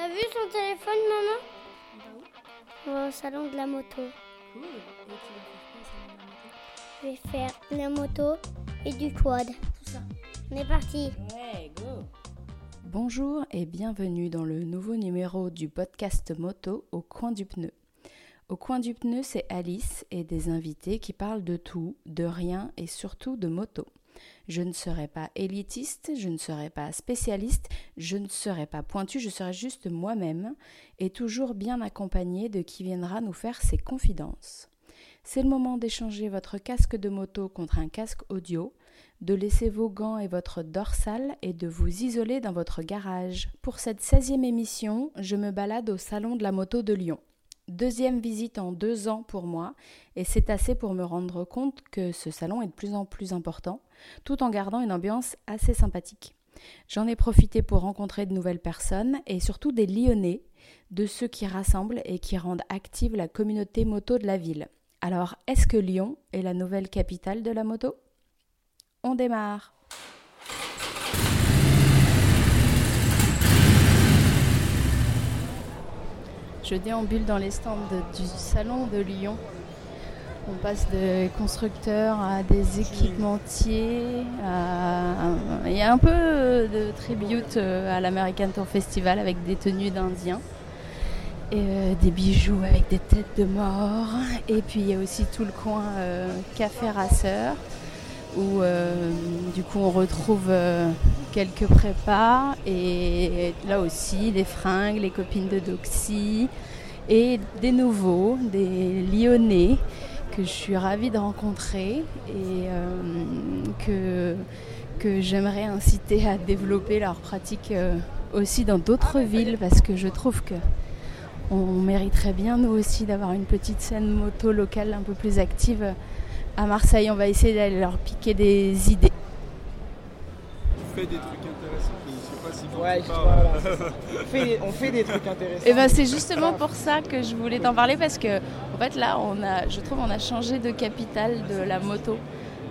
T'as vu son téléphone, maman? Bah où Au salon de la moto. Cool. Et tu vas faire quoi ça dans la moto? Je vais faire la moto et du quad. Tout ça. On est parti. Ouais, go. Bonjour et bienvenue dans le nouveau numéro du podcast moto au coin du pneu. Au coin du pneu, c'est Alice et des invités qui parlent de tout, de rien et surtout de moto. Je ne serai pas élitiste, je ne serai pas spécialiste, je ne serai pas pointu, je serai juste moi-même et toujours bien accompagnée de qui viendra nous faire ses confidences. C'est le moment d'échanger votre casque de moto contre un casque audio, de laisser vos gants et votre dorsale et de vous isoler dans votre garage. Pour cette 16e émission, je me balade au Salon de la moto de Lyon. Deuxième visite en deux ans pour moi, et c'est assez pour me rendre compte que ce salon est de plus en plus important, tout en gardant une ambiance assez sympathique. J'en ai profité pour rencontrer de nouvelles personnes et surtout des Lyonnais, de ceux qui rassemblent et qui rendent active la communauté moto de la ville. Alors, est-ce que Lyon est la nouvelle capitale de la moto? On démarre Je déambule dans les stands de- du salon de Lyon. On passe de constructeurs à des équipementiers. à- Il y a un peu de tribute euh, à l'American Tour Festival avec des tenues d'Indiens. Et euh, des bijoux avec des têtes de mort. Et puis il y a aussi tout le coin euh, café rasseur où euh, du coup on retrouve euh, quelques prépas et là aussi des fringues, les copines de Doxy et des nouveaux, des Lyonnais que je suis ravie de rencontrer et euh, que, que j'aimerais inciter à développer leur pratique aussi dans d'autres villes parce que je trouve que on mériterait bien nous aussi d'avoir une petite scène moto locale un peu plus active à Marseille. On va essayer d'aller leur piquer des idées. On fait des trucs intéressants. Je sais pas si Ouais, vois, on, fait des, on fait des trucs intéressants. Et ben c'est justement pour ça que je voulais t'en parler parce que en fait là on a, je trouve on a changé de capitale de la moto.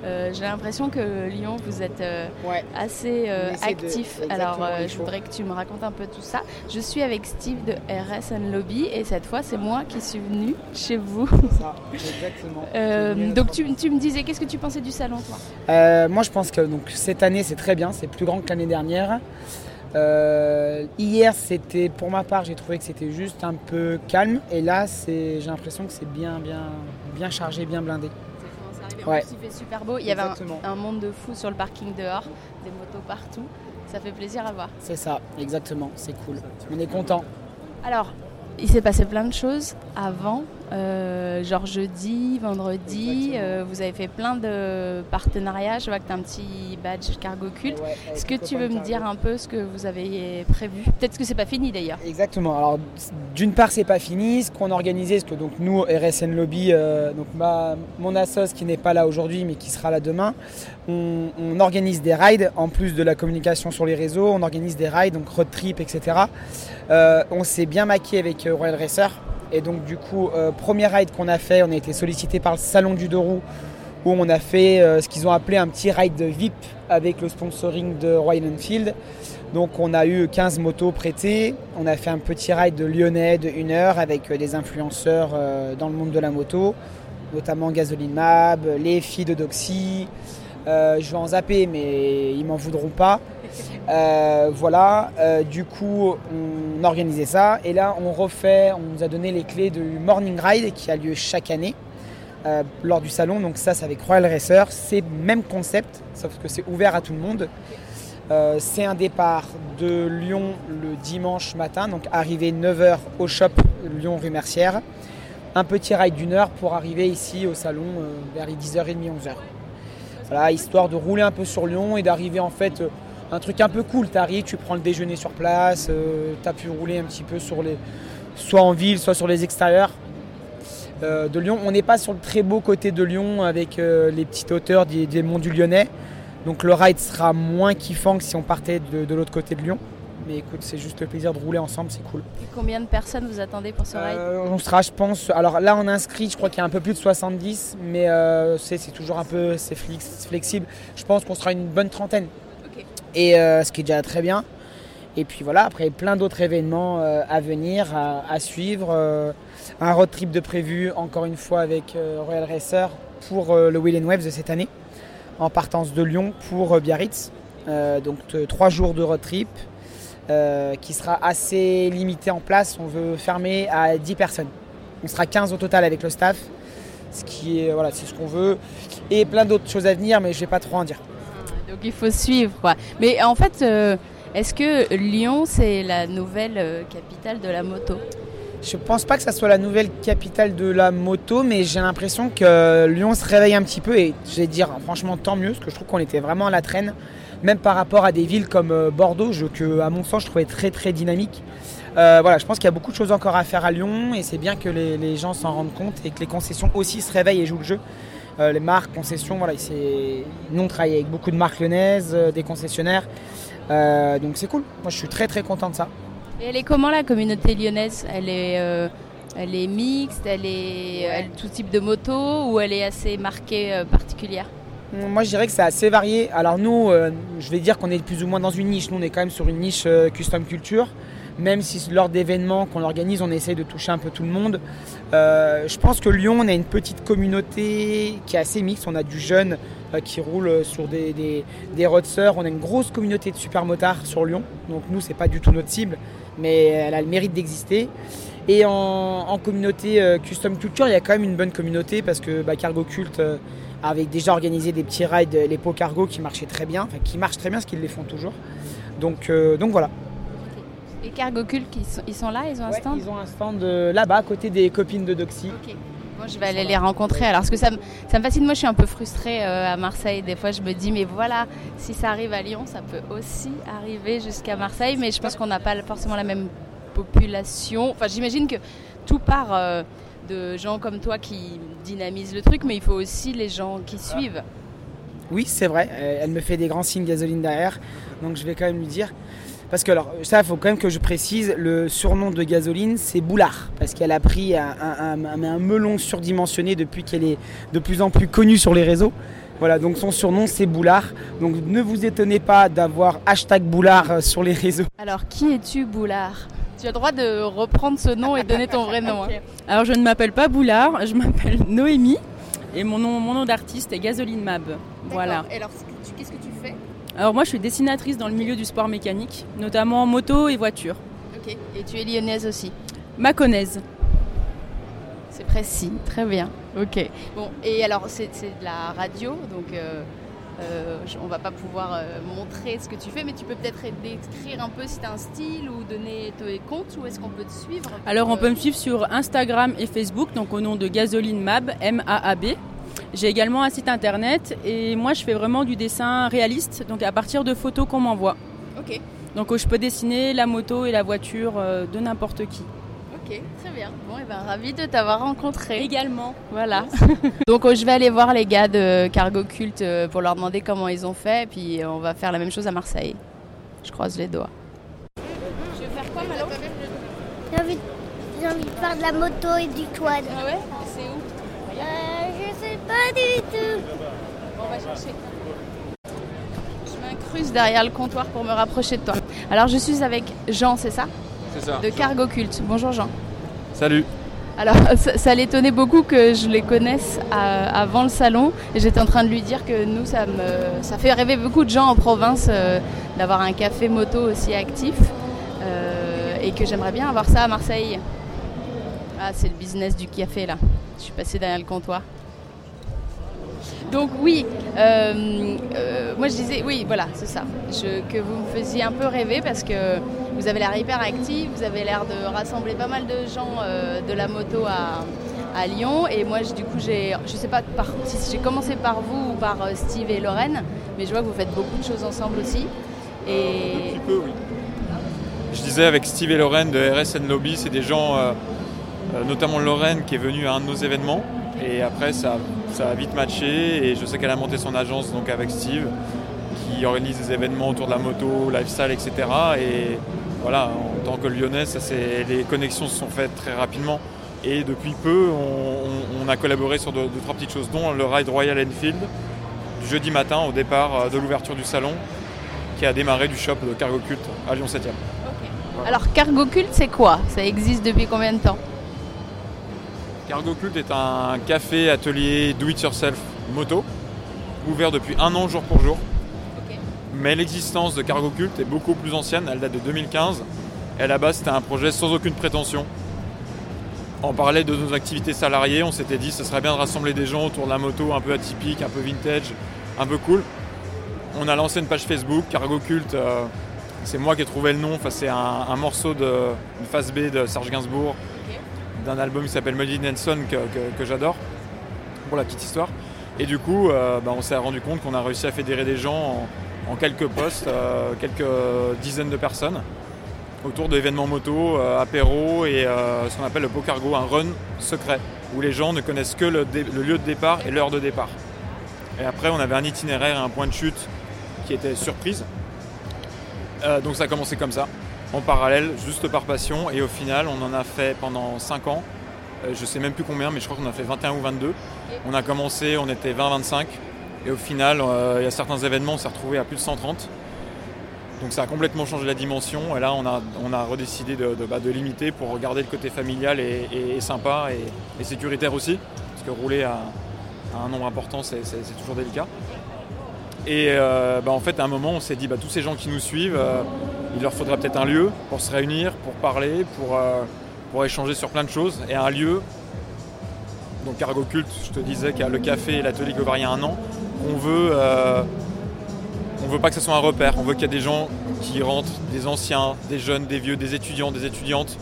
Euh, J'ai l'impression que Lyon vous êtes euh, Ouais. assez euh, de- actif. Alors je voudrais que tu me racontes un peu tout ça. Je suis avec Steve de RS Lobby et cette fois c'est moi qui suis venue chez vous. Ça, exactement. Donc tu, tu me disais qu'est-ce que tu pensais du salon toi? Moi, je pense que donc, cette année, c'est très bien. C'est plus grand que l'année dernière. Hier, c'était pour ma part, j'ai trouvé que c'était juste un peu calme. Et là, j'ai l'impression que c'est bien, bien, bien chargé, bien blindé. Ouais. Il fait super beau. Il y avait un, un monde de fou sur le parking dehors, des motos partout. Ça fait plaisir à voir. C'est ça, exactement. C'est cool. On est content. Alors, il s'est passé plein de choses avant. Euh, genre jeudi, vendredi, euh, vous avez fait plein de partenariats. Je vois que tu as un petit badge cargo culte. Ouais, Est-ce que tu veux me dire un peu ce que vous avez prévu? Peut-être que c'est pas fini d'ailleurs. Exactement. Alors, d'une part, c'est pas fini. Ce qu'on a organisé, parce que donc nous, RSN Lobby, euh, donc ma, mon assos qui n'est pas là aujourd'hui, mais qui sera là demain, on, on organise des rides en plus de la communication sur les réseaux. On organise des rides, donc road trip, etc. On s'est bien maqué avec Royal Racer. Et donc, du coup, euh, premier ride qu'on a fait, on a été sollicité par le salon du deux où on a fait euh, ce qu'ils ont appelé un petit ride VIP avec le sponsoring de Royal Enfield. Donc on a eu 15 motos prêtées, on a fait un petit ride de lyonnais de 1 heure avec euh, des influenceurs dans le monde de la moto, notamment Gasoline Mab, les filles de Doxy. Je vais en zapper mais ils m'en voudront pas. Euh, voilà, euh, du coup on organisait ça et là on refait, on nous a donné les clés du Morning Ride qui a lieu chaque année. euh, lors du salon, donc ça c'est avec Royal Racer, c'est même concept, sauf que c'est ouvert à tout le monde. C'est un départ de Lyon le dimanche matin, donc arrivé 9h au shop Lyon rue Mercière. Un petit ride d'une heure pour arriver ici au salon vers les 10h30, 11h. Voilà, histoire de rouler un peu sur Lyon et d'arriver en fait un truc un peu cool. Tu arrives, tu prends le déjeuner sur place, tu as pu rouler un petit peu sur les, soit en ville, soit sur les extérieurs euh, de Lyon. On n'est pas sur le très beau côté de Lyon avec euh, les petites hauteurs des, des monts du Lyonnais. Donc le ride sera moins kiffant que si on partait de, de l'autre côté de Lyon. Mais écoute, c'est juste le plaisir de rouler ensemble, c'est cool. Et combien de personnes vous attendez pour ce ride? Euh, on sera, je pense, alors là on inscrit, je crois qu'il y a un peu plus de 70, mais euh, c'est toujours un peu c'est flexible. Je pense qu'on sera une bonne trentaine. Et euh, ce qui est déjà très bien. Et puis voilà, après plein d'autres événements euh, à venir, à, suivre. euh, un road trip de prévu, encore une fois, avec Royal Racer pour le Wheel and Waves de cette année, en partance de Lyon pour Biarritz. Donc trois jours de road trip qui sera assez limité en place. On veut fermer à 10 personnes. On sera 15 au total avec le staff, ce qui est voilà, c'est ce qu'on veut. Et plein d'autres choses à venir, mais je vais pas trop en dire. Donc il faut suivre quoi. Mais en fait, euh, est-ce que Lyon c'est la nouvelle euh, capitale de la moto? Je pense pas que ça soit la nouvelle capitale de la moto, mais j'ai l'impression que Lyon se réveille un petit peu et je vais dire franchement tant mieux, parce que je trouve qu'on était vraiment à la traîne, même par rapport à des villes comme euh, Bordeaux, que à mon sens je trouvais très très dynamique. Voilà, je pense qu'il y a beaucoup de choses encore à faire à Lyon et c'est bien que les gens s'en rendent compte et que les concessions aussi se réveillent et jouent le jeu. Euh, les marques, concessions, voilà, nous on travaille avec beaucoup de marques lyonnaises, euh, des concessionnaires, Euh, donc c'est cool. Moi je suis très très content de ça. Et elle est comment la communauté lyonnaise? Elle est, elle est mixte, elle est, elle tout type de moto ou elle est assez marquée euh, particulière? Moi, je dirais que c'est assez varié. Alors nous, euh, je vais dire qu'on est plus ou moins dans une niche. Nous, on est quand même sur une niche euh, custom culture. Même si lors d'événements qu'on organise, on essaye de toucher un peu tout le monde. Euh, je pense que Lyon, on a une petite communauté qui est assez mixte. On a du jeune euh, qui roule sur des, des. On a une grosse communauté de super motards sur Lyon. Donc nous, c'est pas du tout notre cible, mais elle a le mérite d'exister. Et en, communauté euh, custom culture, il y a quand même une bonne communauté parce que bah, Cargo Cult avait déjà organisé des petits rides, les pots cargo qui marchaient très bien, enfin qui marchent très bien parce qu'ils les font toujours. Donc voilà. Et Cargo Cult, ils sont, ils sont là, ils ont un Ouais, stand ils ont un stand euh, là-bas à côté des copines de Doxy. Ok. Moi, je vais aller les rencontrer. Alors, parce que ça me, ça me fascine. Moi, je suis un peu frustrée euh, à Marseille. Des fois, je me dis, mais voilà, si ça arrive à Lyon, ça peut aussi arriver jusqu'à Marseille. Mais je pense qu'on n'a pas forcément la même population. Enfin, j'imagine que tout part euh, de gens comme toi qui dynamisent le truc, mais il faut aussi les gens qui suivent. Oui, c'est vrai. Elle me fait des grands signes gasoline derrière. Donc je vais quand même lui dire. Parce que, alors, ça, il faut quand même que je précise, le surnom de gasoline, c'est Boulard. Parce qu'elle a pris un, un- un- un melon surdimensionné depuis qu'elle est de plus en plus connue sur les réseaux. Voilà, donc son surnom, c'est Boulard. Donc ne vous étonnez pas d'avoir hashtag Boulard euh, sur les réseaux. Alors, qui es-tu, Boulard? Tu as le droit de reprendre ce nom et donner ton vrai nom. hein. Alors je ne m'appelle pas Boulard, je m'appelle Noémie et mon nom, mon nom d'artiste est Gasoline Mab. Voilà. Et alors, qu'est-ce que tu fais Alors moi je suis dessinatrice dans le milieu du sport mécanique, notamment moto et voiture. Ok. Et tu es lyonnaise aussi Maconnaise. C'est précis, très bien. Ok. Bon, et alors c'est de la radio, donc euh, euh, on va pas pouvoir euh, montrer ce que tu fais, mais tu peux peut-être décrire un peu si tu as un style ou donner tes comptes, où est-ce qu'on peut te suivre? Alors on peut me suivre sur Instagram et Facebook, donc au nom de Gasoline Mab, M-A-A-B. J'ai également un site internet et moi je fais vraiment du dessin réaliste, donc à partir de photos qu'on m'envoie. Ok, Donc je peux dessiner la moto et la voiture euh, de n'importe qui. ok, très bien. Bon, et ben ravi de t'avoir rencontré. Également. Voilà. donc euh, je vais aller voir les gars de Cargo Cult euh, pour leur demander comment ils ont fait, puis euh, on va faire la même chose à Marseille. Je croise les doigts. Je vais faire quoi, Malo? J'ai envie, j'ai envie de faire de la moto et du quad. Ah ouais? C'est où? Pas du tout. Bon, on va chercher. Je m'incruste derrière le comptoir pour me rapprocher de toi. Alors, je suis avec Jean, c'est ça? C'est ça. De Cargo Cult. Bonjour Jean. Salut. Alors, ça, ça l'étonnait beaucoup que je les connaisse à- avant le salon. Et j'étais en train de lui dire que nous, ça, me, ça fait rêver beaucoup de gens en province euh, d'avoir un café moto aussi actif. Euh, et que j'aimerais bien avoir ça à Marseille. Ah, c'est le business du café là. Je suis passée derrière le comptoir. Donc oui, euh, euh, moi je disais, oui voilà, c'est ça, Je- que vous me faisiez un peu rêver parce que vous avez l'air hyper actif, vous avez l'air de rassembler pas mal de gens euh, de la moto à, à Lyon et moi je- du coup j'ai, je sais pas par, si j'ai commencé par vous ou par euh, Steve et Lorraine, mais je vois que vous faites beaucoup de choses ensemble aussi. Un Et petit peu, oui. Je disais avec Steve et Lorraine de RSN Lobby, c'est des gens, notamment Lorraine qui est venue à un de nos événements. Et après, ça, ça a vite matché. Et je sais qu'elle a monté son agence donc avec Steve, qui organise des événements autour de la moto, lifestyle, etc. Et voilà, en tant que lyonnais, ça, les connexions se sont faites très rapidement. Et depuis peu, on, a collaboré sur deux, deux, trois petites choses, dont le ride Royal Enfield, du jeudi matin au départ euh, de l'ouverture du salon, qui a démarré du shop de Cargo Cult à Lyon 7e. Alors Cargo Cult, c'est quoi? Ça existe depuis combien de temps? Cargo Cult est un café atelier do it yourself moto ouvert depuis un an jour pour jour. Mais l'existence de Cargo Cult est beaucoup plus ancienne, elle date de 2015. Et à la base, c'était un projet sans aucune prétention. On parlait de nos activités salariées, on s'était dit ce serait bien de rassembler des gens autour de la moto un peu atypique, un peu vintage, un peu cool. On a lancé une page Facebook, Cargo Cult, euh, c'est moi qui ai trouvé le nom, enfin, c'est un, un morceau de une face B de Serge Gainsbourg, d'un album qui s'appelle Melody Nelson que, j'adore, pour la petite histoire. Et du coup, euh, bah, on s'est rendu compte qu'on a réussi à fédérer des gens en, quelques postes, euh, quelques dizaines de personnes, autour d'événements moto, euh, apéro et ce qu'on appelle le beau cargo, un run secret, où les gens ne connaissent que le, le lieu de départ et l'heure de départ. Et après, on avait un itinéraire et un point de chute qui était surprise. Donc ça a commencé comme ça, en parallèle, juste par passion. Et au final, on en a fait pendant 5 ans. Euh, je sais même plus combien, mais je crois qu'on a fait 21 ou 22. On a commencé, on était 20-25. Et au final, euh, il y a certains événements, on s'est retrouvé à plus de 130. Donc ça a complètement changé la dimension. Et là, on a, on a redécidé de, de, bah, limiter pour garder le côté familial et, sympa et, sécuritaire aussi. Parce que rouler à, un nombre important, c'est toujours délicat. Et euh, bah, en fait, à un moment, on s'est dit, bah, tous ces gens qui nous suivent, euh, il leur faudra peut-être un lieu pour se réunir, pour parler, pour, euh, pour échanger sur plein de choses. Et un lieu, donc Cargo Cult, je te disais qu'il y a le café et l'atelier ouvert il y a un an, qu'on veut, euh, on veut pas que ce soit un repère. On veut qu'il y ait des gens qui rentrent, des anciens, des jeunes, des vieux, des étudiants, des étudiantes.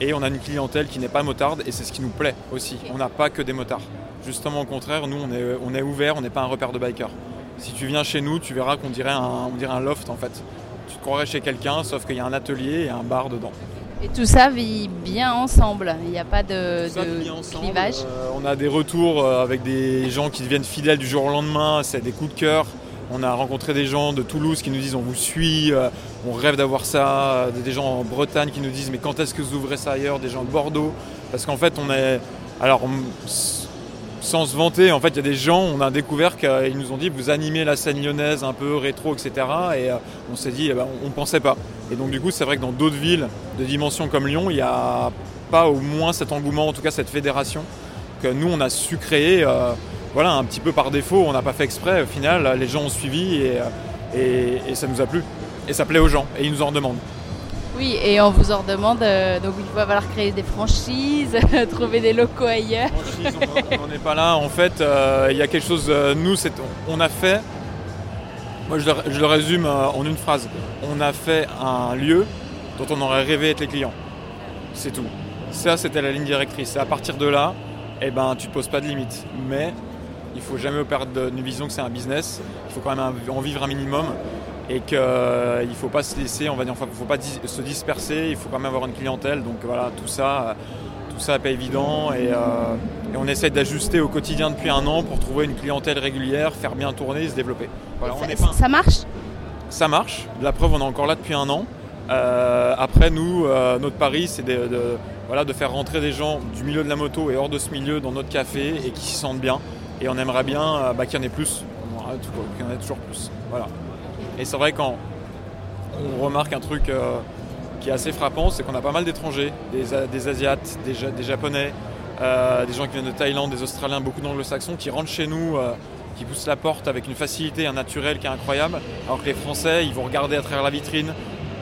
Et on a une clientèle qui n'est pas motarde et c'est ce qui nous plaît aussi. On n'a pas que des motards. Justement au contraire, nous on est, on est ouvert, on n'est pas un repère de bikers. Si tu viens chez nous, tu verras qu'on dirait un, on dirait un loft en fait. Croirais chez quelqu'un, sauf qu'il y a un atelier et un bar dedans. Et tout ça vit bien ensemble. Il n'y a pas de, ensemble. clivage. Euh, on a des retours euh, avec des gens qui deviennent fidèles du jour au lendemain, c'est des coups de cœur. On a rencontré des gens de Toulouse qui nous disent on vous suit, euh, on rêve d'avoir ça, des gens en Bretagne qui nous disent mais quand est-ce que vous ouvrez ça ailleurs, des gens de Bordeaux. Parce qu'en fait on est. Alors on- sans se vanter, en fait il y a des gens, on a découvert qu'ils nous ont dit vous animez la scène lyonnaise un peu rétro, etc. Et euh, on s'est dit eh ben, on ne pensait pas. Et donc du coup c'est vrai que dans d'autres villes de dimension comme Lyon, il n'y a pas au moins cet engouement, en tout cas cette fédération que nous on a su créer euh, voilà, un petit peu par défaut, on n'a pas fait exprès, au final les gens ont suivi et, euh, ça nous a plu. Et ça plaît aux gens et ils nous en demandent. Oui, et on vous en redemande. euh, donc il va falloir créer des franchises, trouver des locaux ailleurs. On n'en est pas là. En fait, euh, il y a quelque chose. euh, nous, on a fait. Moi, je le, résume en une phrase. On a fait un lieu dont on aurait rêvé être les clients. C'est tout. Ça, c'était la ligne directrice. Et à partir de là, eh ben, tu te poses pas de limites. Mais il faut jamais perdre de- d'une vision que c'est un business. Il faut quand même en vivre un minimum et qu'il ne faut pas se laisser, on va dire, enfin, faut pas dis- se disperser. Il faut quand même avoir une clientèle. Donc voilà, tout ça. euh, tout ça n'est pas évident et, euh, et on essaie d'ajuster au quotidien depuis un an pour trouver une clientèle régulière, faire bien tourner et se développer. Voilà, on ça, pas marche? Ça marche, la preuve on est encore là depuis un an. Euh, après nous, euh, notre pari c'est de, de- voilà, de faire rentrer des gens du milieu de la moto et hors de ce milieu dans notre café et qui s'y sentent bien. Et on aimerait bien euh, bah, qu'il y en ait plus, qu'il y en ait toujours plus. Voilà. Et c'est vrai quand on remarque un truc euh, qui est assez frappant, c'est qu'on a pas mal d'étrangers, des, Asiates, des, Ja- des Japonais, euh, des gens qui viennent de Thaïlande, des Australiens, beaucoup d'anglo-saxons qui rentrent chez nous, euh, qui poussent la porte avec une facilité, un naturel qui est incroyable, alors que les Français, ils vont regarder à travers la vitrine,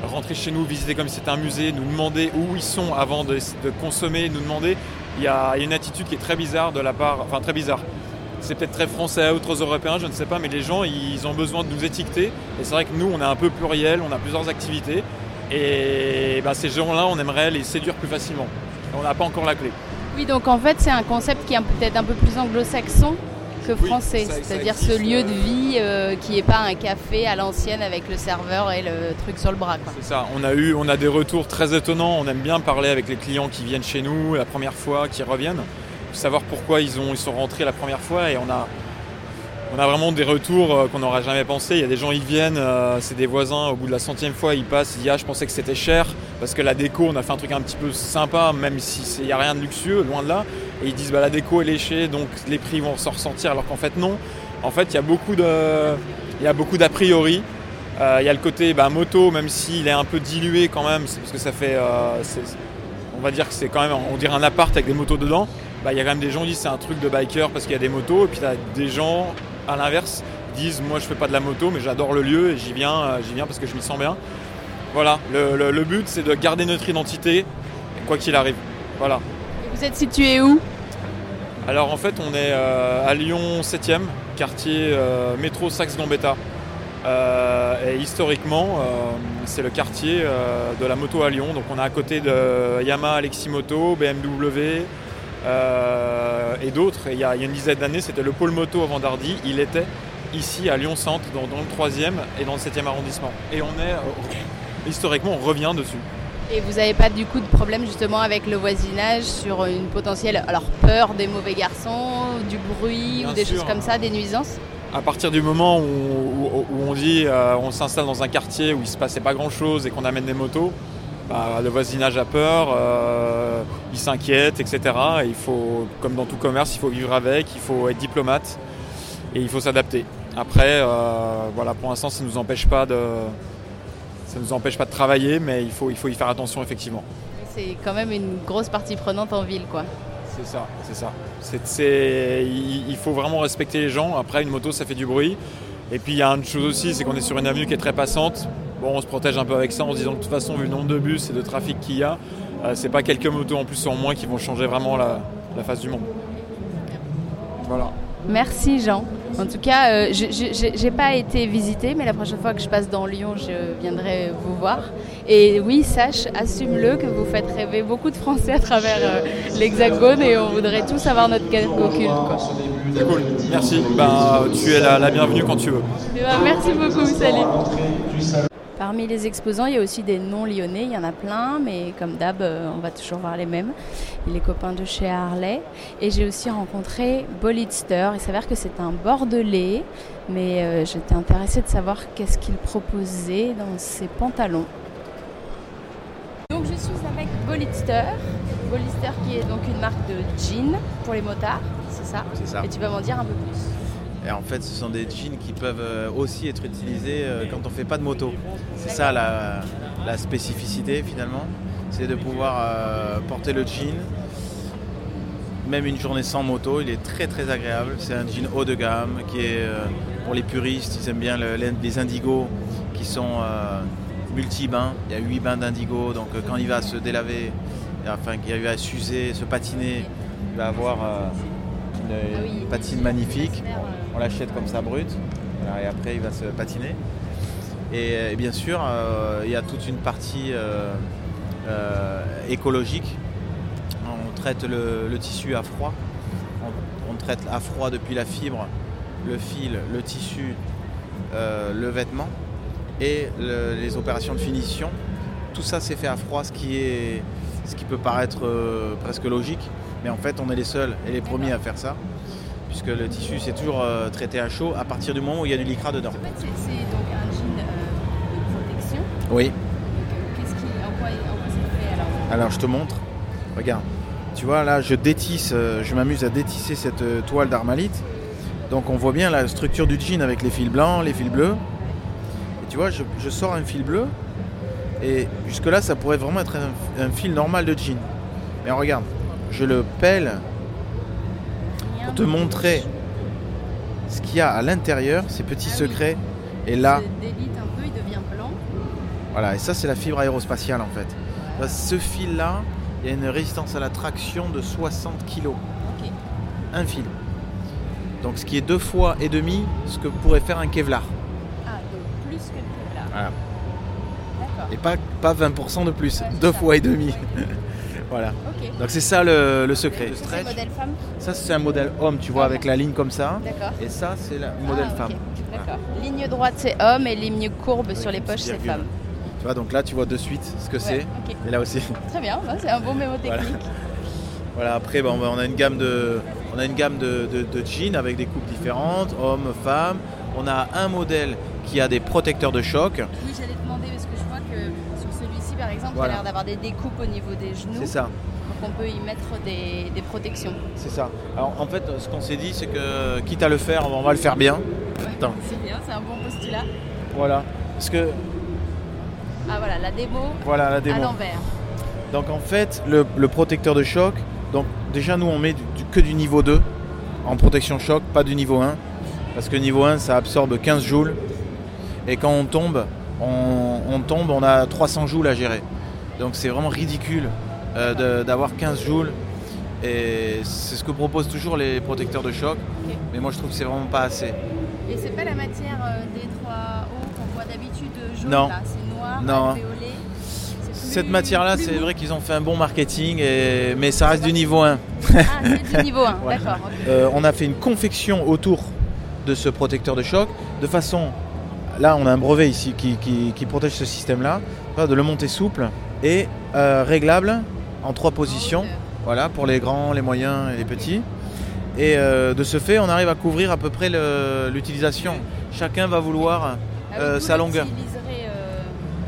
rentrer chez nous, visiter comme si c'était un musée, nous demander où ils sont avant de, consommer, nous demander. Il y, il y a une attitude qui est très bizarre de la part, enfin très bizarre. C'est peut-être très français à autres européens, je ne sais pas, mais les gens, ils ont besoin de nous étiqueter. Et c'est vrai que nous, on est un peu pluriel, on a plusieurs activités. Et bah, ces gens-là, on aimerait les séduire plus facilement. Et on n'a pas encore la clé. Oui, donc en fait, c'est un concept qui est peut-être un peu plus anglo-saxon que français. ça- ça C'est-à-dire ce lieu de euh, vie euh, qui n'est pas un café à l'ancienne avec le serveur et le truc sur le bras. C'est ça, on a eu on a des retours très étonnants, on aime bien parler avec les clients qui viennent chez nous la première fois, qui reviennent, savoir pourquoi ils, ont, ils sont rentrés la première fois et on a, on a vraiment des retours euh, qu'on n'aurait jamais pensé. Il y a des gens ils viennent, euh, c'est des voisins, au bout de la centième fois ils passent, ils disent ah je pensais que c'était cher parce que la déco on a fait un truc un petit peu sympa même si il n'y a rien de luxueux, loin de là. Et ils disent bah la déco est léchée donc les prix vont se ressentir alors qu'en fait non. En fait il y a beaucoup de, il y a beaucoup d'a priori. Euh, Il y a le côté bah, moto, même s'il est un peu dilué quand même, parce que ça fait. on va dire que c'est quand même, on dirait un appart avec des motos dedans. Bah, Il y a quand même des gens qui disent c'est un truc de biker parce qu'il y a des motos, et puis tu des gens à l'inverse qui disent moi je fais pas de la moto, mais j'adore le lieu et j'y viens, euh, j'y viens parce que je m'y sens bien. Voilà, le, le- le but c'est de garder notre identité, quoi qu'il arrive. Voilà. Et Vous êtes situé où? Alors en fait, on est euh, à Lyon 7e, quartier euh, métro Saxe-Gambetta. Euh, et historiquement, euh, c'est le quartier euh, de la moto à Lyon. Donc on est à côté de Yamaha Aleximoto, BMW euh, et d'autres. Il y, a il y a une dizaine d'années, c'était le pôle moto à Vendardy. Il était ici à Lyon Centre, dans, dans le 3e et dans le 7e arrondissement. Et on est, euh, historiquement, on revient dessus. Et vous n'avez pas du coup de problème justement avec le voisinage sur une potentielle alors peur des mauvais garçons, du bruit Bien ou des sûr. choses comme ça, des nuisances? À partir du moment où, où- où on dit euh, on s'installe dans un quartier où il se passait pas grand chose et qu'on amène des motos, bah, le voisinage a peur, euh, il s'inquiète, etc. Et il faut, comme dans tout commerce, il faut vivre avec, il faut être diplomate et il faut s'adapter. Après, euh, voilà, pour l'instant, ça ne nous empêche pas de, ça nous empêche pas de travailler, mais il faut, il faut y faire attention effectivement. C'est quand même une grosse partie prenante en ville quoi. C'est ça, c'est ça. C'est, c'est- il, il faut vraiment respecter les gens. Après, une moto, ça fait du bruit. Et puis, il y a une chose aussi, c'est qu'on est sur une avenue qui est très passante. Bon, on se protège un peu avec ça en se disant que de toute façon, vu le nombre de bus et de trafic qu'il y a, euh, c'est pas quelques motos en plus ou en moins qui vont changer vraiment la, la face du monde. Voilà. Merci Jean. En tout cas, euh, je- j'ai pas été visiter, mais la prochaine fois que je passe dans Lyon, je viendrai vous voir. Et oui, sache, assume-le que vous faites rêver beaucoup de Français à travers euh, l'Hexagone et on voudrait tous avoir notre cargo culte. quoi. C'est cool. Merci. Ben, tu es la, la bienvenue quand tu veux. Eh ben, merci beaucoup, salut. Parmi les exposants, il y a aussi des non-lyonnais, il y en a plein, mais comme d'hab, euh, on va toujours voir les mêmes. Les copains de chez Harley. Et j'ai aussi rencontré Bolidster. Il s'avère que c'est un Bordelais, mais euh, j'étais intéressée de savoir qu'est-ce qu'il proposait dans ses pantalons. Donc je suis avec Bolidster. Bolidster qui est donc une marque de jeans pour les motards, c'est ça? C'est ça. Et tu vas m'en dire un peu plus. Et en fait, ce sont des jeans qui peuvent euh, aussi être utilisés euh, quand on fait pas de moto. C'est ça la, spécificité finalement, c'est de pouvoir euh, porter le jean. Même une journée sans moto, il est très très agréable. C'est un jean haut de gamme qui est pour les puristes, ils aiment bien le- les, indigos qui sont multi-bains. Il y a 8 bains d'indigo, donc quand il va se délaver, enfin qu'il va s'user, se patiner, il va avoir une, Ah oui, patine magnifique. On l'achète comme ça brut. Voilà, et après, il va se patiner. Et, euh, bien sûr, euh, il y a toute une partie euh, euh, écologique. On traite le, le tissu à froid. On, on traite à froid depuis la fibre, le fil, le tissu, le vêtement et le- les opérations de finition. Tout ça, c'est fait à froid, ce qui, est, ce qui peut paraître presque logique. Mais en fait, on est les seuls et les premiers à faire ça puisque le tissu c'est toujours euh, traité à chaud à partir du moment où il y a du lycra dedans. En fait, c'est donc un jean euh, de protection. Oui. Qu'est-ce qui, en quoi, en quoi c'est fait alors? Alors je te montre. Regarde. Tu vois là, je détisse, euh, je m'amuse à détisser cette toile d'armalite. Donc on voit bien la structure du jean avec les fils blancs, les fils bleus. Et tu vois, je, je sors un fil bleu. Et jusque là, ça pourrait vraiment être un, un fil normal de jean. Mais regarde, je le pèle pour te montrer ce qu'il y a à l'intérieur, ces petits Ah oui. secrets. Et là, Il se délite un peu, il devient blanc. Voilà, et ça c'est la fibre aérospatiale en fait. Ce fil-là, il y a une résistance à la traction de 60 kg. Ok. Un fil. Donc ce qui est deux fois et demi ce que pourrait faire un Kevlar. Ah, donc plus que le Kevlar. Voilà. Et pas, pas 20% de plus, Ouais, deux ça. fois et demi. voilà. Donc c'est ça le, le secret. Le C'est stretch, modèle femme ça c'est un modèle homme, tu vois, avec la ligne comme ça. D'accord. Et ça c'est le modèle Ah, femme. D'accord. Ligne droite c'est homme et ligne courbe sur les poches c'est femme. Tu vois, donc là tu vois de suite ce que Ouais, c'est. Et là aussi. Très bien, ouais, c'est un beau mémo Voilà. technique. Voilà, après, bon, on a une gamme de, on a une gamme de, de- de jeans avec des coupes différentes, hommes, femmes. On a un modèle qui a des protecteurs de choc. Oui, j'allais demander parce que je vois que par exemple, Voilà. il a l'air d'avoir des découpes au niveau des genoux. C'est ça, Donc on peut y mettre des, des protections. c'est ça. Alors en fait, ce qu'on s'est dit, c'est que quitte à le faire, on va le faire bien. C'est bien, c'est un bon postulat. voilà. Parce que Ah voilà, la démo voilà la à démo. l'envers. Donc en fait, le, le protecteur de choc, donc déjà nous on met du- du- que du niveau 2 en protection choc, pas du niveau 1. Parce que niveau 1 ça absorbe 15 joules. Et quand on tombe, on, on tombe, on a 300 joules à gérer. Donc c'est vraiment ridicule euh, d'avoir 15 joules. Et c'est ce que proposent toujours les protecteurs de choc. Mais moi je trouve que c'est vraiment pas assez. Et c'est pas la matière euh, des 3O qu'on voit d'habitude euh, jaune Non. là, c'est noir, Non. alvéolé. Cette matière-là, c'est vrai qu'ils ont fait un bon marketing, et... mais ça reste du niveau 1. Ah, c'est du niveau 1, Voilà. d'accord. Euh, on a fait une confection autour de ce protecteur de choc de façon. Là, on a un brevet ici qui, qui- qui protège ce système-là, de le monter souple et euh, réglable en trois positions. Voilà, pour les grands, les moyens et les petits. Et euh, de ce fait, on arrive à couvrir à peu près l'utilisation. Chacun va vouloir. Ah euh, sa longueur.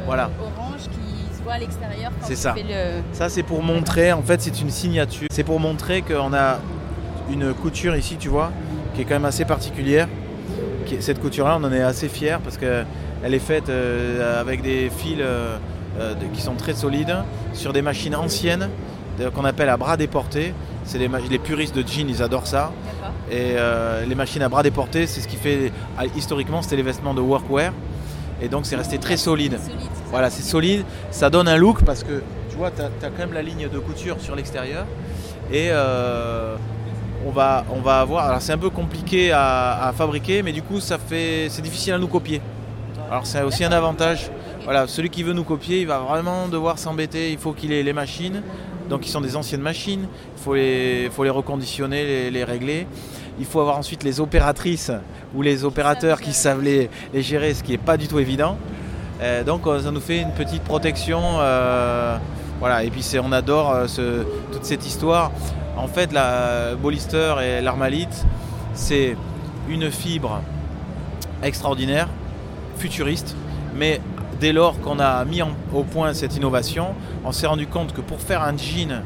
Voilà. Orange qui se voit à l'extérieur C'est ça. le. Ça, c'est pour montrer, en fait, c'est une signature. C'est pour montrer qu'on a une couture ici, tu vois, qui est quand même assez particulière. Cette couture-là, on en est assez fiers parce qu'elle est faite euh, avec des fils euh, euh, qui sont très solides sur des machines anciennes qu'on appelle à bras déportés. C'est les, puristes de jeans, ils adorent ça. Et euh, les machines à bras déportés, c'est ce qui fait. ah, Historiquement, c'était les vêtements de workwear. Et donc, c'est resté très solide. Voilà, c'est solide, ça donne un look parce que tu vois, tu as, quand même la ligne de couture sur l'extérieur. Et euh, on, va, avoir. Alors, c'est un peu compliqué à, fabriquer, mais du coup, ça fait, c'est difficile à nous copier. Alors, c'est aussi un avantage. Voilà, celui qui veut nous copier, il va vraiment devoir s'embêter. Il faut qu'il ait les machines, donc qui sont des anciennes machines. Il faut les, reconditionner, les, régler. Il faut avoir ensuite les opératrices ou les opérateurs qui savent les, gérer, ce qui n'est pas du tout évident. Euh, donc euh, ça nous fait une petite protection. euh, voilà, et puis on adore toute cette histoire. En fait, la Bollister et l'Armalite, c'est une fibre extraordinaire, futuriste, mais dès lors qu'on a mis en- au point cette innovation, on s'est rendu compte que pour faire un jean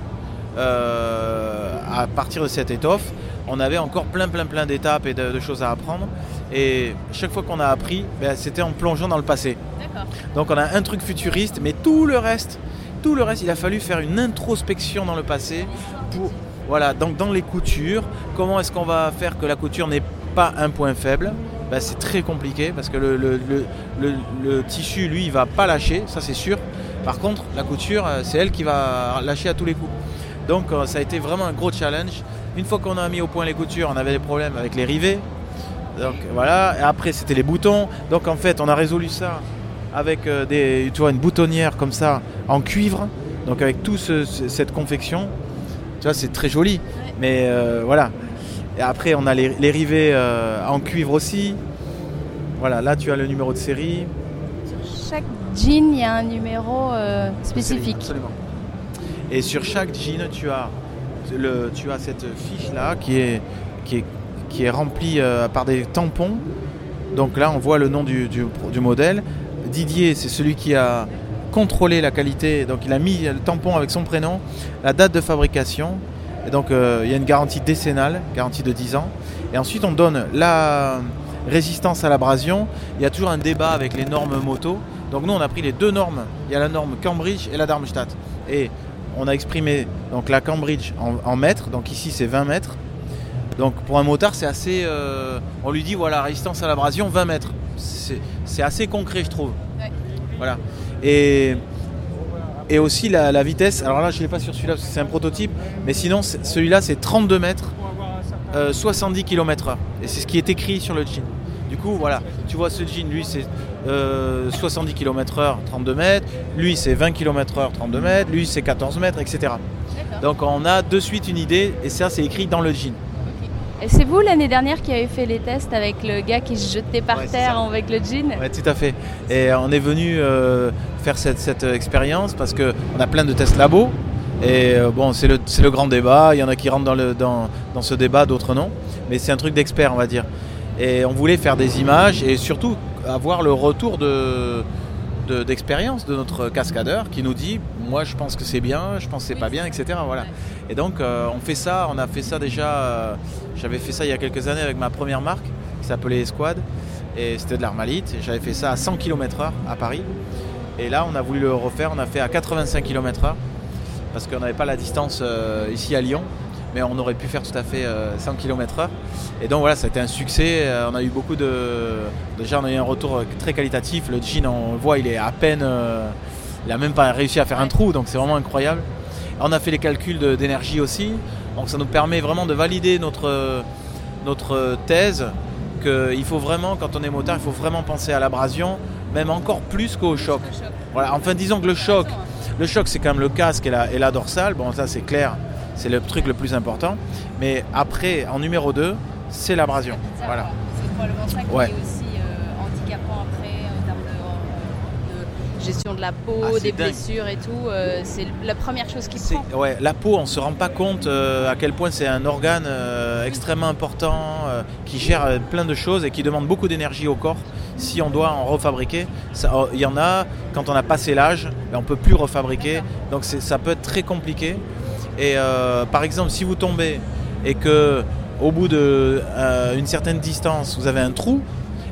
euh, à partir de cette étoffe, on avait encore plein plein plein d'étapes et de, de choses à apprendre. Et chaque fois qu'on a appris, ben, c'était en plongeant dans le passé. Donc on a un truc futuriste, mais tout le reste, tout le reste, il a fallu faire une introspection dans le passé pour voilà, donc dans les coutures, comment est-ce qu'on va faire que la couture n'est pas un point faible? Ben, c'est très compliqué parce que le, tissu, lui, il va pas lâcher, ça c'est sûr. Par contre, la couture, euh, c'est elle qui va lâcher à tous les coups. Donc euh, ça a été vraiment un gros challenge. Une fois qu'on a mis au point les coutures, on avait des problèmes avec les rivets. Donc voilà, après c'était les boutons. Donc en fait, on a résolu ça avec euh, des, tu une boutonnière comme ça en cuivre. Donc avec toute cette confection, tu vois, c'est très joli. Mais euh, voilà. Et après, on a les, les rivets euh, en cuivre aussi. Voilà, là tu as le numéro de série. Sur chaque jean, il y a un numéro euh, spécifique. Absolument. Et sur chaque jean, tu as, le, tu as cette fiche là qui est, qui est, qui est remplie par des tampons. Donc là, on voit le nom du, du- du modèle. Didier, c'est celui qui a contrôlé la qualité. Donc il a mis le tampon avec son prénom, la date de fabrication. Et donc euh, il y a une garantie décennale, garantie de 10 ans. Et ensuite, on donne la résistance à l'abrasion. Il y a toujours un débat avec les normes moto. Donc nous, on a pris les deux normes. Il y a la norme Cambridge et la Darmstadt. Et on a exprimé donc la Cambridge en, en mètres. Donc ici, c'est 20 mètres. Donc pour un motard, c'est assez. euh, on lui dit voilà, résistance à l'abrasion 20 mètres. C'est c'est assez concret, je trouve. Ouais. Voilà. Et, et aussi la, la vitesse. Alors là, je ne l'ai pas sur celui-là parce que c'est un prototype. Mais sinon, celui-là, c'est 32 mètres, euh, 70 km/h. Et c'est ce qui est écrit sur le jean. Du coup, voilà, tu vois ce jean, lui c'est euh, 70 km/h, 32 mètres, lui c'est 20 km/h, 32 mètres, lui c'est 14 mètres, etc. Donc on a de suite une idée, et ça c'est écrit dans le jean. Et c'est vous l'année dernière qui avez fait les tests avec le gars qui se jetait par Ouais, terre avec le jean Ouais, tout à fait. Et on est venu euh, faire cette, cette expérience parce qu'on a plein de tests labo. Et euh, bon, c'est le, le grand débat. Il y en a qui rentrent dans, le, dans, dans ce débat, d'autres non. Mais c'est un truc d'expert, on va dire. Et on voulait faire des images et surtout avoir le retour de, de- d'expérience de, notre cascadeur qui nous dit moi je pense que c'est bien, je pense que c'est pas bien, etc. Voilà. Et donc euh, on fait ça, on a fait ça déjà, euh, j'avais fait ça il y a quelques années avec ma première marque qui s'appelait Esquad. et c'était de l'armalite. J'avais fait ça à 100 km/h à Paris. Et là, on a voulu le refaire, on a fait à 85 km/h parce qu'on n'avait pas la distance euh, ici à Lyon, mais on aurait pu faire tout à fait euh, 100 km/h. Et donc voilà, ça a été un succès. Euh, on a eu beaucoup de. Déjà, on a eu un retour très qualitatif. Le jean, on le voit, il est à peine. euh, il a même pas réussi à faire un trou, donc c'est vraiment incroyable. On a fait les calculs d'énergie aussi, donc ça nous permet vraiment de valider notre, notre thèse qu'il faut vraiment, quand on est motard, il faut vraiment penser à l'abrasion, même encore plus qu'au choc. Voilà, enfin disons que le choc, le choc c'est quand même le casque et la, et la dorsale, bon ça c'est clair, c'est le truc le plus important. Mais après, en numéro 2, c'est l'abrasion. Voilà. C'est probablement ça qui Ouais. est aussi euh, handicapant après en termes de, de gestion de la peau, Ah, des dingue. blessures et tout. euh, c'est la première chose qui prend. ouais, la peau, on se rend pas compte euh, à quel point c'est un organe euh, extrêmement important euh, qui gère euh, plein de choses et qui demande beaucoup d'énergie au corps. Si on doit en refabriquer, oh, il y en a quand on a passé l'âge, ben, on peut plus refabriquer, donc ça peut être très compliqué. Et euh, par exemple, si vous tombez et que au bout de euh, certaine distance, vous avez un trou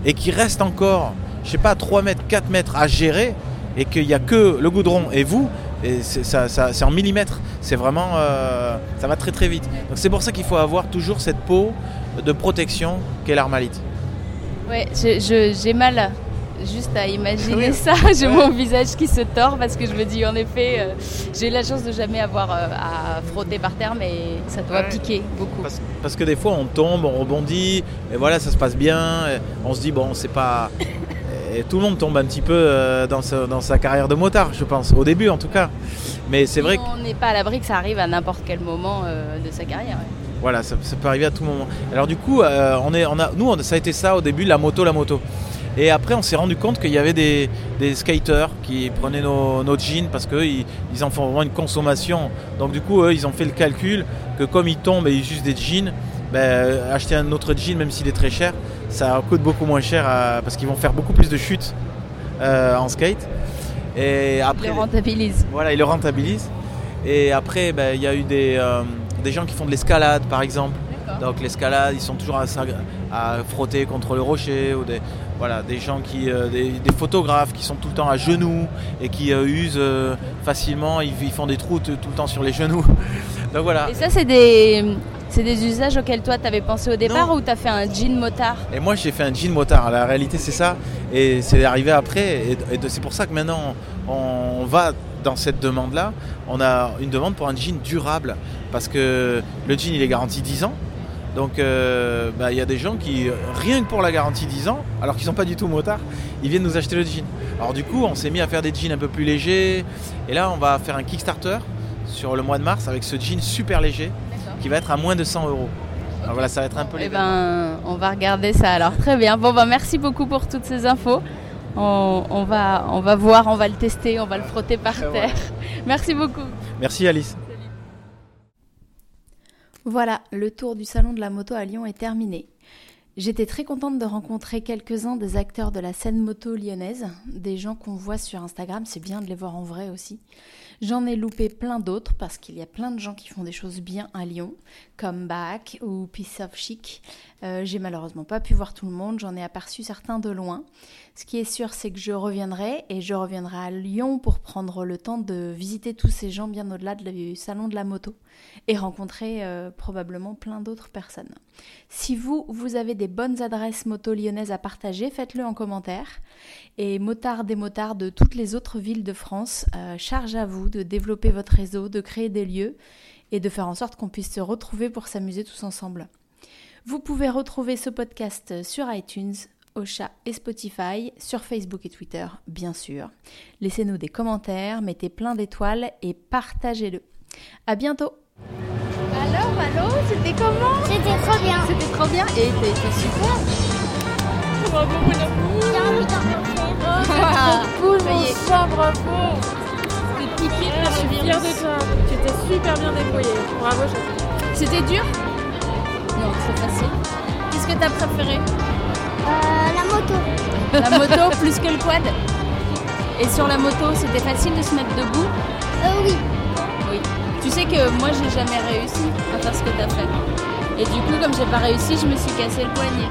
et qu'il reste encore, je sais pas, 3 mètres, 4 mètres à gérer et qu'il n'y a que le goudron et vous, et c'est en millimètres, c'est vraiment, euh, ça va très très vite. Donc c'est pour ça qu'il faut avoir toujours cette peau de protection qu'est l'armalite. Ouais, j'ai mal juste à imaginer ça. J'ai mon visage qui se tord parce que je me dis en effet, euh, j'ai eu la chance de jamais avoir euh, à frotter par terre, mais ça doit Ouais. piquer beaucoup. Parce, parce que des fois on tombe, on rebondit, et voilà, ça se passe bien, on se dit bon, c'est pas. Et tout le monde tombe un petit peu euh, dans, sa, dans sa carrière de motard, je pense, au début en tout cas. Mais c'est vrai que On n'est pas à l'abri que ça arrive à n'importe quel moment de sa carrière. ouais. Voilà, ça, ça peut arriver à tout moment. Alors du coup, euh, on est, on a, nous, on- ça a été ça au début, la moto, la moto. Et après, on s'est rendu compte qu'il y avait des, des skaters qui prenaient nos, nos jeans parce qu'ils ils en font vraiment une consommation. Donc du coup, eux, ils ont fait le calcul que comme ils tombent et ils usent des jeans, ben, acheter un autre jean, même s'il est très cher, ça coûte beaucoup moins cher à- parce qu'ils vont faire beaucoup plus de chutes euh, en skate. Et après, le rentabilise. voilà, ils le rentabilisent. Et après, ben, il y a eu des, euh, des gens qui font de l'escalade, par exemple. Donc l'escalade, ils sont toujours à, à frotter contre le rocher. Ou des, voilà, des gens qui, euh, des, des photographes qui sont tout le temps à genoux et qui euh, usent euh, facilement. Ils, ils font des trous tout, le temps sur les genoux. Donc voilà. Et ça, c'est des, c'est des usages auxquels toi t'avais pensé au départ Non. ou t'as fait un jean motard? Et moi, j'ai fait un jean motard. La réalité, c'est ça. Et c'est arrivé après. Et, c'est pour ça que maintenant, on, on va dans cette demande-là. On a une demande pour un jean durable. Parce que le jean, il est garanti 10 ans. Donc, euh, bah, il y a des gens qui, rien que pour la garantie 10 ans, alors qu'ils sont pas du tout motards, ils viennent nous acheter le jean. Alors, du coup, on s'est mis à faire des jeans un peu plus légers. Et là, on va faire un Kickstarter sur le mois de mars avec ce jean super léger qui va être à moins de 100 euros. Alors voilà, ça va être un peu Eh ben, on va regarder ça alors. Très bien. Bon, ben, merci beaucoup pour toutes ces infos. On, on va, on va voir, on va le tester, on va le frotter par voilà. terre. Merci beaucoup. Merci Alice. Voilà, le tour du salon de la moto à Lyon est terminé. J'étais très contente de rencontrer quelques-uns des acteurs de la scène moto lyonnaise, des gens qu'on voit sur Instagram, c'est bien de les voir en vrai aussi. J'en ai loupé plein d'autres parce qu'il y a plein de gens qui font des choses bien à Lyon, comme Back ou Piece of Chic. Euh, J'ai malheureusement pas pu voir tout le monde, j'en ai aperçu certains de loin. Ce qui est sûr, c'est que je reviendrai et je reviendrai à Lyon pour prendre le temps de visiter tous ces gens bien au-delà du salon de la moto et rencontrer euh, probablement plein d'autres personnes. Si vous, vous avez des bonnes adresses moto lyonnaises à partager, faites-le en commentaire. Et motards des motards de toutes les autres villes de France, euh, charge à vous de développer votre réseau, de créer des lieux et de faire en sorte qu'on puisse se retrouver pour s'amuser tous ensemble. Vous pouvez retrouver ce podcast sur iTunes, Ocha et Spotify, sur Facebook et Twitter, bien sûr. Laissez-nous des commentaires, mettez plein d'étoiles et partagez-le. À bientôt Alors, allô, c'était comment? C'était trop bien. C'était trop bien et t'as été super J'ai envie d'en refaire. Ça, bravo T'es Je suis fière de toi. Tu t'es super bien débrouillée. Bravo. C'était dur? C'est facile. Qu'est-ce que t'as préféré Euh, la moto. La moto plus que le quad Et sur la moto, c'était facile de se mettre debout Euh, oui. Oui. Tu sais que moi, j'ai jamais réussi à faire ce que t'as fait. Et du coup, comme j'ai pas réussi, je me suis cassé le poignet.